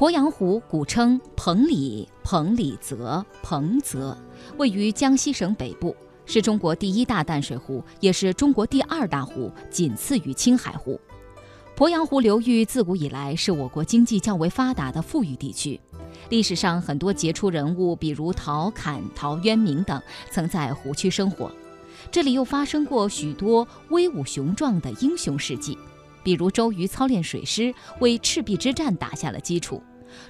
鄱阳湖古称彭里、彭里泽、彭泽，位于江西省北部，是中国第一大淡水湖，也是中国第二大湖，仅次于青海湖。鄱阳湖流域自古以来是我国经济较为发达的富裕地区，历史上很多杰出人物，比如陶侃、陶渊明等，曾在湖区生活。这里又发生过许多威武雄壮的英雄事迹，比如周瑜操练水师，为赤壁之战打下了基础；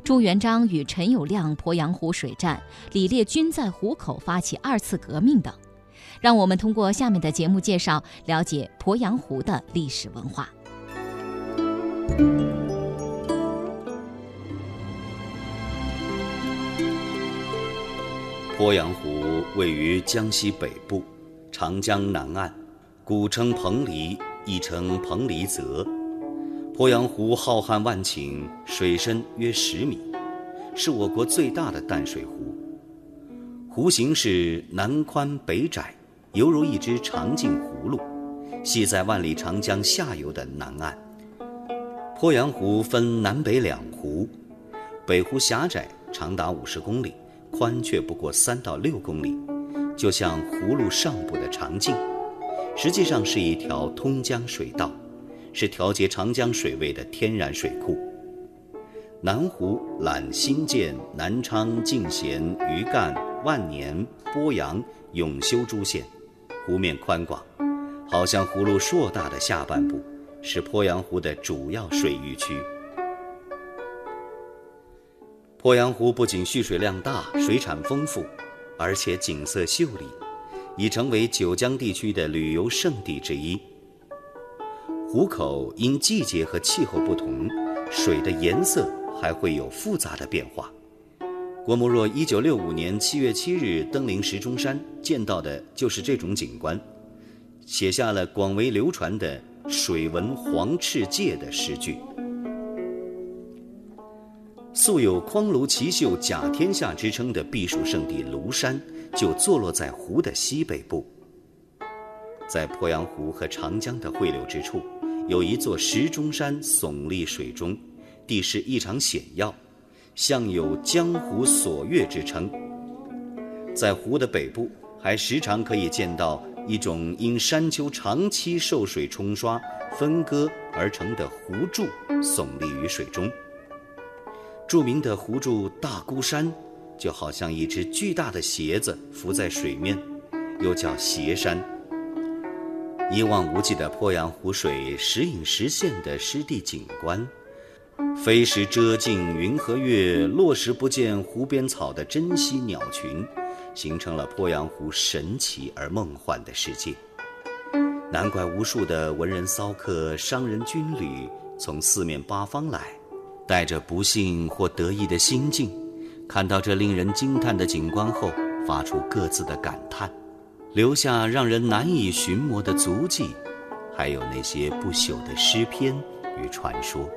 朱元璋与陈友谅鄱阳湖水战，李烈钧在湖口发起二次革命等。让我们通过下面的节目介绍，了解鄱阳湖的历史文化。鄱阳湖位于江西北部，长江南岸，古称彭蠡，亦称彭蠡泽。鄱阳湖浩瀚万顷，水深约十米，是我国最大的淡水湖。湖形是南宽北窄，犹如一只长颈葫芦，系在万里长江下游的南岸。鄱阳湖分南北两湖，北湖狭窄，长达五十公里，宽却不过三到六公里，就像葫芦上部的长颈，实际上是一条通江水道，是调节长江水位的天然水库。南湖揽新建、南昌、进贤、余干、万年、鄱阳、永修诸县，湖面宽广，好像葫芦硕大的下半部。是鄱阳湖的主要水域区。鄱阳湖不仅蓄水量大、水产丰富，而且景色秀丽，已成为九江地区的旅游胜地之一。湖口因季节和气候不同，水的颜色还会有复杂的变化。郭沫若一九六五年七月七日登临石钟山，见到的就是这种景观，写下了广为流传的。水闻黄赤界的诗句。素有“匡庐奇秀甲天下”之称的避暑胜地庐山，就坐落在湖的西北部。在鄱阳湖和长江的汇流之处，有一座石钟山耸立水中，地势异常险要，向有“江湖锁月”之称。在湖的北部，还时常可以见到。一种因山丘长期受水冲刷分割而成的湖柱耸立于水中。著名的湖柱大孤山，就好像一只巨大的鞋子浮在水面，又叫鞋山。一望无际的鄱阳湖水，时隐时现的湿地景观，飞时遮尽云和月，落时不见湖边草的珍稀鸟群。形成了鄱阳湖神奇而梦幻的世界，难怪无数的文人骚客、商人军旅从四面八方来，带着不幸或得意的心境，看到这令人惊叹的景观后，发出各自的感叹，留下让人难以寻摸的足迹，还有那些不朽的诗篇与传说。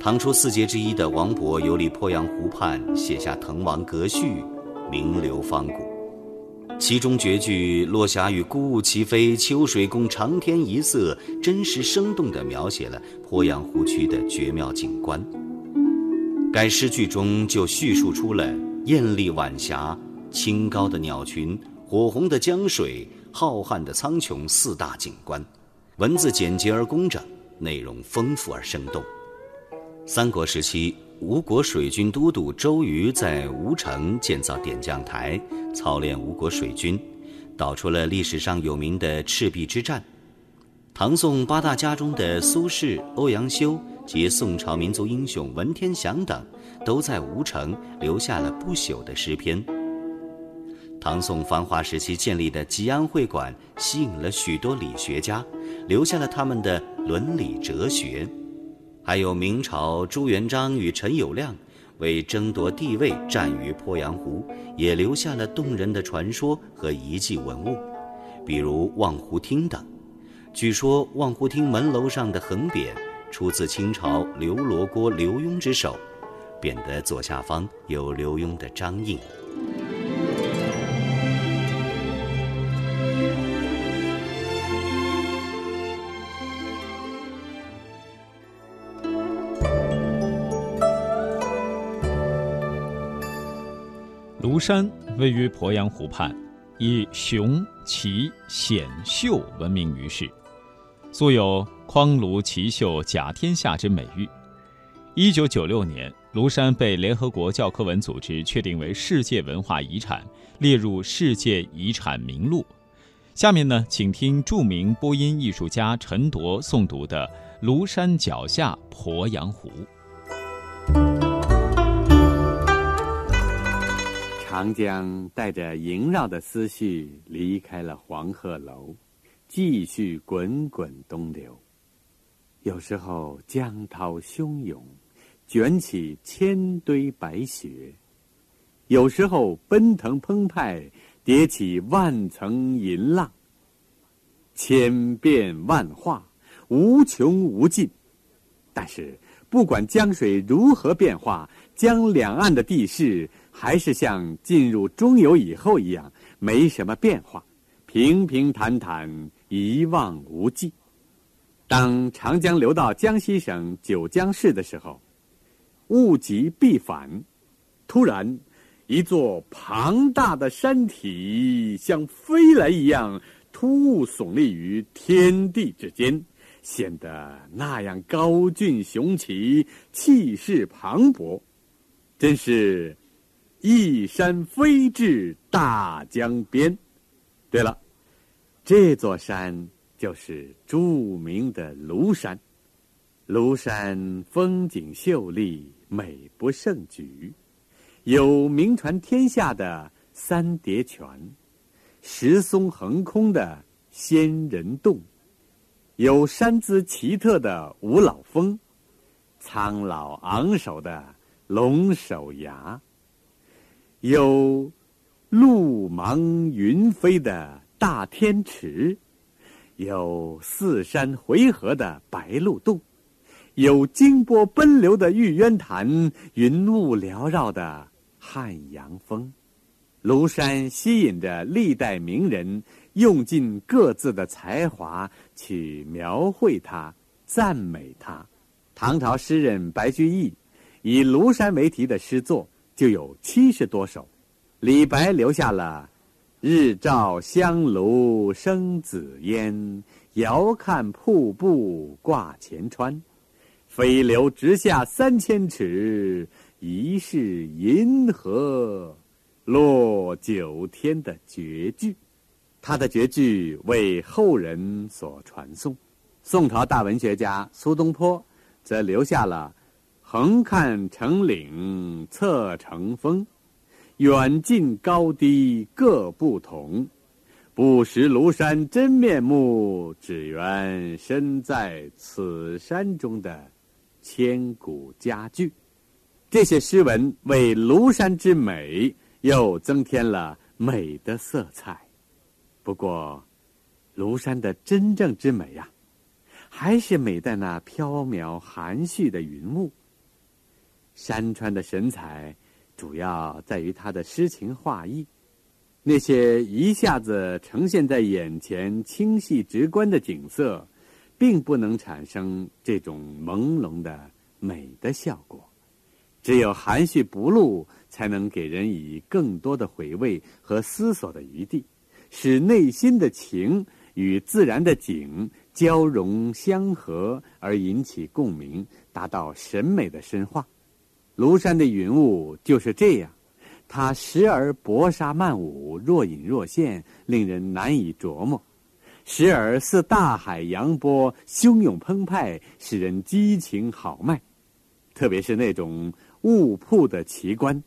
唐初四杰之一的王勃游历鄱阳湖畔，写下《滕王阁序》。名流方古，其中绝句“落霞与孤鹜齐飞，秋水共长天一色”，真实生动地描写了鄱阳湖区的绝妙景观。该诗句中就叙述出了艳丽晚霞、清高的鸟群、火红的江水、浩瀚的苍穹四大景观，文字简洁而工整，内容丰富而生动。三国时期。吴国水军都督周瑜在吴城建造点将台，操练吴国水军，导出了历史上有名的赤壁之战。唐宋八大家中的苏轼、欧阳修及宋朝民族英雄文天祥等，都在吴城留下了不朽的诗篇。唐宋繁华时期建立的吉安会馆，吸引了许多理学家，留下了他们的伦理哲学。还有明朝朱元璋与陈友谅为争夺帝位战于鄱阳湖，也留下了动人的传说和遗迹文物，比如望湖厅等。据说望湖厅门楼上的横匾出自清朝刘罗锅刘墉之手，匾的左下方有刘墉的章印。山位于鄱阳湖畔，以雄奇险秀闻名于世，素有“匡庐奇秀甲天下”之美誉。一九九六年，庐山被联合国教科文组织确定为世界文化遗产，列入世界遗产名录。下面呢，请听著名播音艺术家陈铎诵读的《庐山脚下鄱阳湖》。长江带着萦绕的思绪离开了黄鹤楼，继续滚滚东流。有时候江涛汹涌，卷起千堆白雪；有时候奔腾澎湃，叠起万层银浪。千变万化，无穷无尽。但是，不管江水如何变化，江两岸的地势。还是像进入中游以后一样，没什么变化，平平坦坦，一望无际。当长江流到江西省九江市的时候，物极必反，突然，一座庞大的山体像飞来一样，突兀耸立于天地之间，显得那样高峻雄奇，气势磅礴，真是。一山飞至大江边。对了，这座山就是著名的庐山。庐山风景秀丽，美不胜举，有名传天下的三叠泉，石松横空的仙人洞，有山姿奇特的五老峰，苍老昂首的龙首崖。有路茫云飞的大天池，有四山回合的白鹿洞，有金波奔流的玉渊潭，云雾缭绕的汉阳峰。庐山吸引着历代名人用尽各自的才华去描绘它、赞美它。唐朝诗人白居易以庐山为题的诗作。就有七十多首，李白留下了“日照香炉生紫烟，遥看瀑布挂前川，飞流直下三千尺，疑是银河落九天”的绝句。他的绝句为后人所传颂。宋朝大文学家苏东坡则留下了。横看成岭侧成峰，远近高低各不同。不识庐山真面目，只缘身在此山中的千古佳句。这些诗文为庐山之美又增添了美的色彩。不过，庐山的真正之美呀，还是美在那飘渺含蓄的云雾。山川的神采，主要在于它的诗情画意。那些一下子呈现在眼前、清晰直观的景色，并不能产生这种朦胧的美的效果。只有含蓄不露，才能给人以更多的回味和思索的余地，使内心的情与自然的景交融相合，而引起共鸣，达到审美的深化。庐山的云雾就是这样，它时而薄纱漫舞，若隐若现，令人难以琢磨；时而似大海扬波，汹涌澎湃，使人激情豪迈。特别是那种雾瀑的奇观，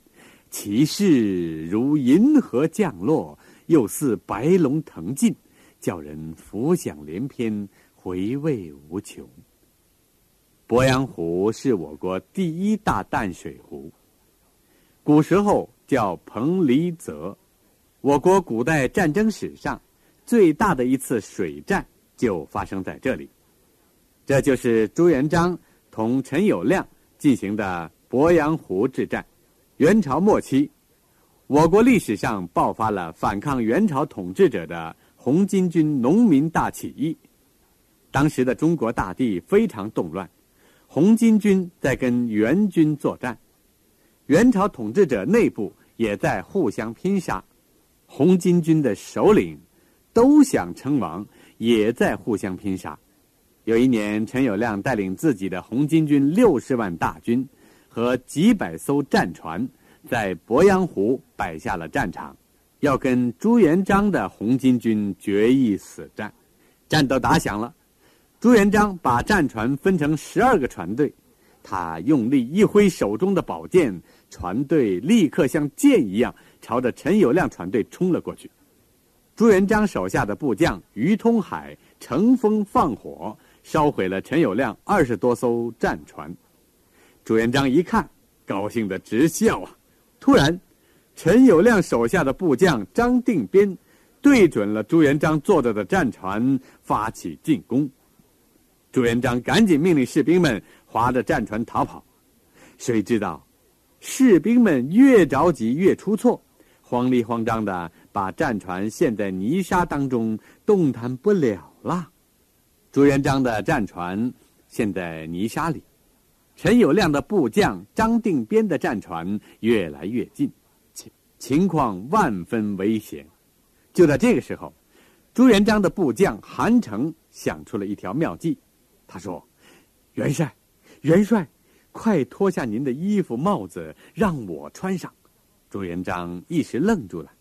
其势如银河降落，又似白龙腾进，叫人浮想联翩，回味无穷。鄱阳湖是我国第一大淡水湖，古时候叫彭蠡泽。我国古代战争史上最大的一次水战就发生在这里，这就是朱元璋同陈友谅进行的鄱阳湖之战。元朝末期，我国历史上爆发了反抗元朝统治者的红巾军农民大起义，当时的中国大地非常动乱。红巾军在跟元军作战，元朝统治者内部也在互相拼杀。红巾军的首领都想称王，也在互相拼杀。有一年，陈友谅带领自己的红巾军六十万大军和几百艘战船，在鄱阳湖摆下了战场，要跟朱元璋的红巾军决一死战。战斗打响了，朱元璋把战船分成十二个船队，他用力一挥手中的宝剑，船队立刻像箭一样朝着陈友谅船队冲了过去。朱元璋手下的部将于通海乘风放火。烧毁了陈友谅二十多艘战船，朱元璋一看，高兴的直笑啊！突然，陈友谅手下的部将张定边，对准了朱元璋坐着的战船发起进攻。朱元璋赶紧命令士兵们划着战船逃跑，谁知道，士兵们越着急越出错，慌里慌张的把战船陷在泥沙当中，动弹不了了。朱元璋的战船陷在泥沙里，陈友谅的部将张定边的战船越来越近，情情况万分危险。就在这个时候，朱元璋的部将韩城想出了一条妙计。他说：“元帅，元帅，快脱下您的衣服帽子，让我穿上。”朱元璋一时愣住了。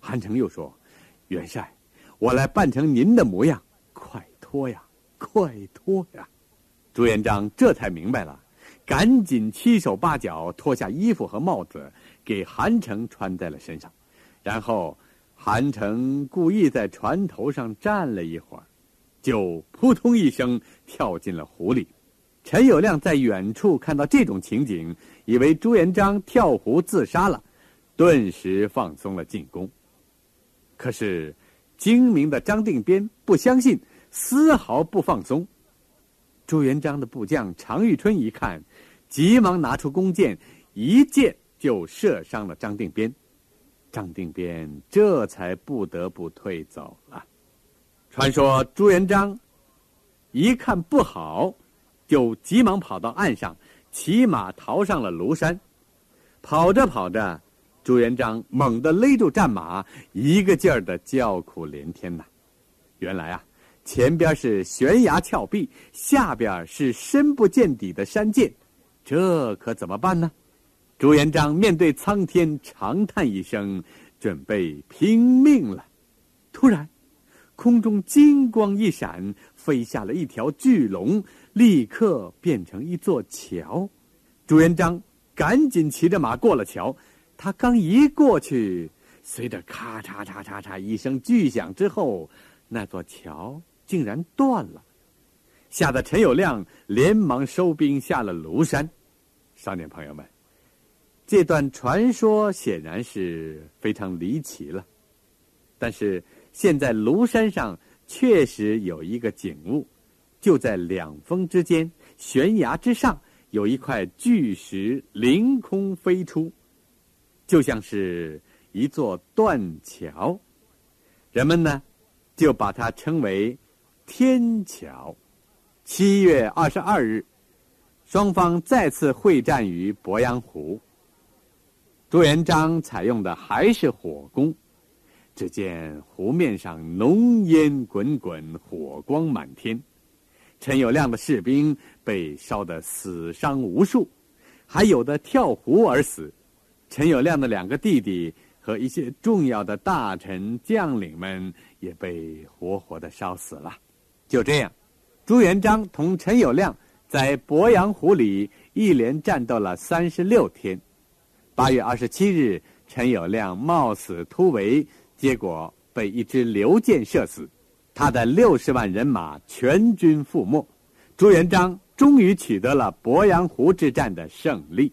韩成又说：“元帅，我来扮成您的模样。”快脱呀，快脱呀！朱元璋这才明白了，赶紧七手八脚脱下衣服和帽子，给韩成穿在了身上。然后，韩成故意在船头上站了一会儿，就扑通一声跳进了湖里。陈友谅在远处看到这种情景，以为朱元璋跳湖自杀了，顿时放松了进攻。可是，精明的张定边不相信。丝毫不放松。朱元璋的部将常遇春一看，急忙拿出弓箭，一箭就射伤了张定边。张定边这才不得不退走了。传说朱元璋一看不好，就急忙跑到岸上，骑马逃上了庐山。跑着跑着，朱元璋猛地勒住战马，一个劲儿的叫苦连天呐！原来啊。前边是悬崖峭壁，下边是深不见底的山涧，这可怎么办呢？朱元璋面对苍天长叹一声，准备拼命了。突然，空中金光一闪，飞下了一条巨龙，立刻变成一座桥。朱元璋赶紧骑着马过了桥，他刚一过去，随着咔嚓嚓嚓嚓一声巨响之后，那座桥。竟然断了，吓得陈友谅连忙收兵下了庐山。少年朋友们，这段传说显然是非常离奇了。但是现在庐山上确实有一个景物，就在两峰之间，悬崖之上有一块巨石凌空飞出，就像是一座断桥。人们呢，就把它称为。天桥，七月二十二日，双方再次会战于鄱阳湖。朱元璋采用的还是火攻，只见湖面上浓烟滚滚，火光满天。陈友谅的士兵被烧得死伤无数，还有的跳湖而死。陈友谅的两个弟弟和一些重要的大臣将领们也被活活的烧死了。就这样，朱元璋同陈友谅在鄱阳湖里一连战斗了三十六天。八月二十七日，陈友谅冒死突围，结果被一支流箭射死，他的六十万人马全军覆没。朱元璋终于取得了鄱阳湖之战的胜利。